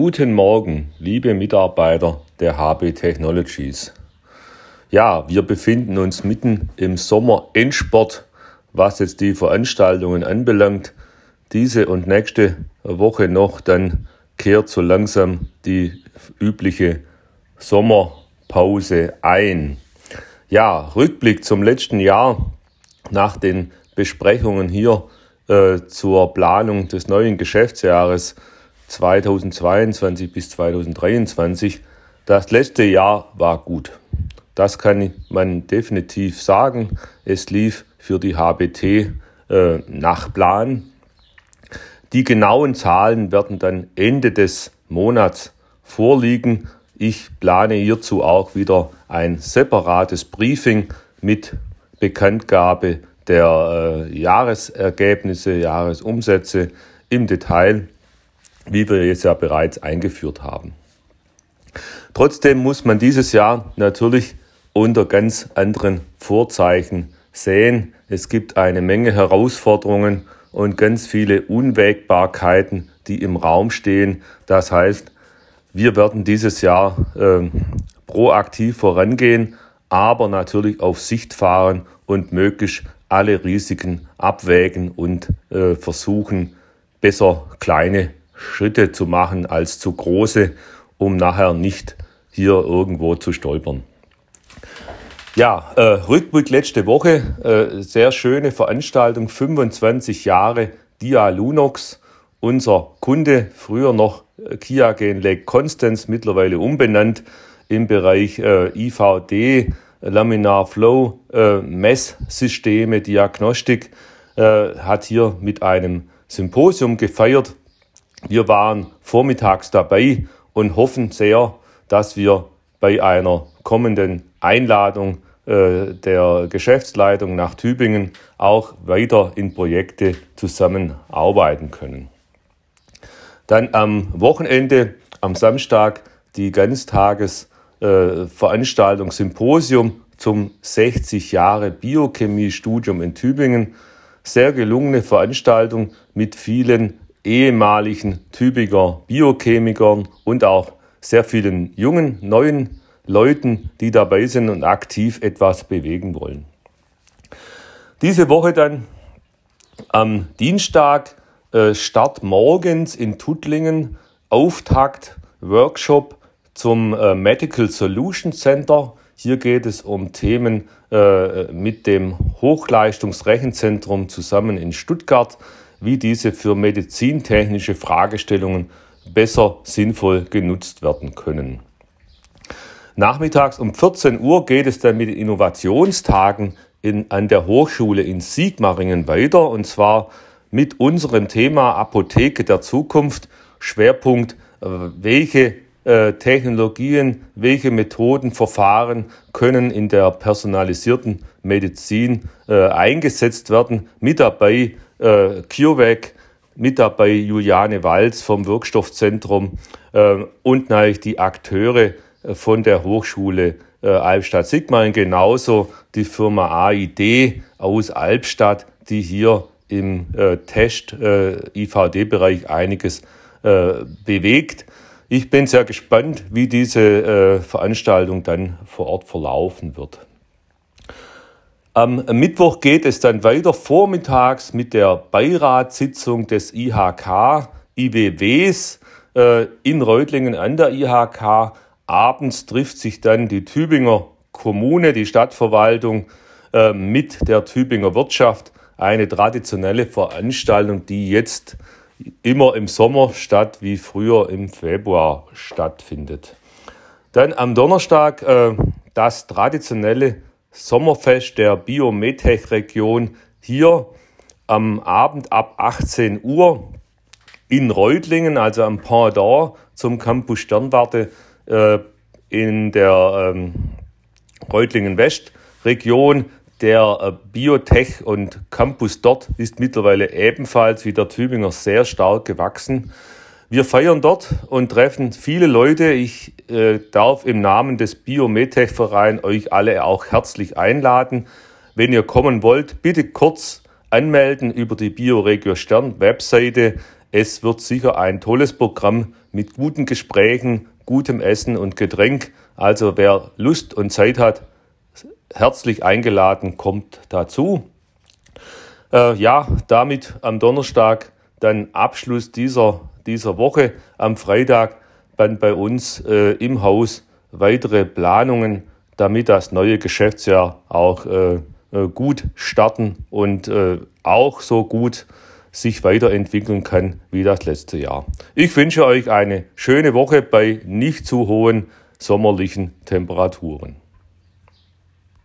Guten Morgen, liebe Mitarbeiter der HB Technologies. Ja, wir befinden uns mitten im Sommer-Endsport, was jetzt die Veranstaltungen anbelangt. Diese und nächste Woche noch, dann kehrt so langsam die übliche Sommerpause ein. Ja, Rückblick zum letzten Jahr nach den Besprechungen hier äh, zur Planung des neuen Geschäftsjahres 2022 bis 2023. Das letzte Jahr war gut. Das kann man definitiv sagen. Es lief für die HBT äh, nach Plan. Die genauen Zahlen werden dann Ende des Monats vorliegen. Ich plane hierzu auch wieder ein separates Briefing mit Bekanntgabe der äh, Jahresergebnisse, Jahresumsätze im Detail, wie wir jetzt ja bereits eingeführt haben. Trotzdem muss man dieses Jahr natürlich unter ganz anderen Vorzeichen sehen. Es gibt eine Menge Herausforderungen und ganz viele Unwägbarkeiten, die im Raum stehen. Das heißt, wir werden dieses Jahr äh, proaktiv vorangehen, aber natürlich auf Sicht fahren und möglichst alle Risiken abwägen und äh, versuchen, besser kleine Schritte zu machen als zu große, um nachher nicht hier irgendwo zu stolpern. Ja, äh, Rückblick letzte Woche, äh, sehr schöne Veranstaltung, 25 Jahre Dia Lunox, unser Kunde, früher noch äh, Kia Gen Lake Constance, mittlerweile umbenannt im Bereich äh, IVD, Laminar Flow, äh, Messsysteme, Diagnostik, äh, hat hier mit einem Symposium gefeiert. Wir waren vormittags dabei und hoffen sehr, dass wir bei einer kommenden Einladung äh, der Geschäftsleitung nach Tübingen auch weiter in Projekte zusammenarbeiten können. Dann am Wochenende, am Samstag, die Ganztagesveranstaltung Symposium zum 60 Jahre Biochemie-Studium in Tübingen. Sehr gelungene Veranstaltung mit vielen ehemaligen Tübinger Biochemikern und auch sehr vielen jungen, neuen Leuten, die dabei sind und aktiv etwas bewegen wollen. Diese Woche dann am Dienstag äh, Start morgens in Tuttlingen, Auftakt Workshop zum äh, Medical Solution Center. Hier geht es um Themen äh, mit dem Hochleistungsrechenzentrum zusammen in Stuttgart, wie diese für medizintechnische Fragestellungen besser sinnvoll genutzt werden können. Nachmittags um 14 Uhr geht es dann mit den Innovationstagen in, an der Hochschule in Sigmaringen weiter und zwar mit unserem Thema Apotheke der Zukunft. Schwerpunkt, äh, welche äh, Technologien, welche Methoden, Verfahren können in der personalisierten Medizin äh, eingesetzt werden. Mit dabei CureVac, mit dabei Juliane Walz vom Wirkstoffzentrum und natürlich die Akteure, von der Hochschule äh, Albstadt-Sigmaringen, genauso die Firma AID aus Albstadt, die hier im äh, Test-IVD-Bereich äh, einiges äh, bewegt. Ich bin sehr gespannt, wie diese äh, Veranstaltung dann vor Ort verlaufen wird. Am Mittwoch geht es dann weiter vormittags mit der Beiratssitzung des IHK IWWs äh, in Reutlingen an der IHK Abends trifft sich dann die Tübinger Kommune, die Stadtverwaltung äh, mit der Tübinger Wirtschaft. Eine traditionelle Veranstaltung, die jetzt immer im Sommer statt, wie früher im Februar stattfindet. Dann am Donnerstag äh, das traditionelle Sommerfest der Biometech-Region hier am Abend ab 18 Uhr in Reutlingen, also am Pendant zum Campus Sternwarte äh, in der ähm, Reutlingen-West-Region. Der äh, Biotech und Campus dort ist mittlerweile ebenfalls wie der Tübinger sehr stark gewachsen. Wir feiern dort und treffen viele Leute. Ich äh, darf im Namen des Biometech-Vereins euch alle auch herzlich einladen. Wenn ihr kommen wollt, bitte kurz anmelden über die Bioregio Stern Webseite. Es wird sicher ein tolles Programm mit guten Gesprächen, gutem Essen und Getränk. Also wer Lust und Zeit hat, herzlich eingeladen, kommt dazu. Äh, ja, damit am Donnerstag dann Abschluss dieser, dieser Woche. Am Freitag dann bei uns äh, im Haus weitere Planungen, damit das neue Geschäftsjahr auch äh, äh gut starten und äh, auch so gut sich weiterentwickeln kann wie das letzte Jahr. Ich wünsche euch eine schöne Woche bei nicht zu hohen sommerlichen Temperaturen.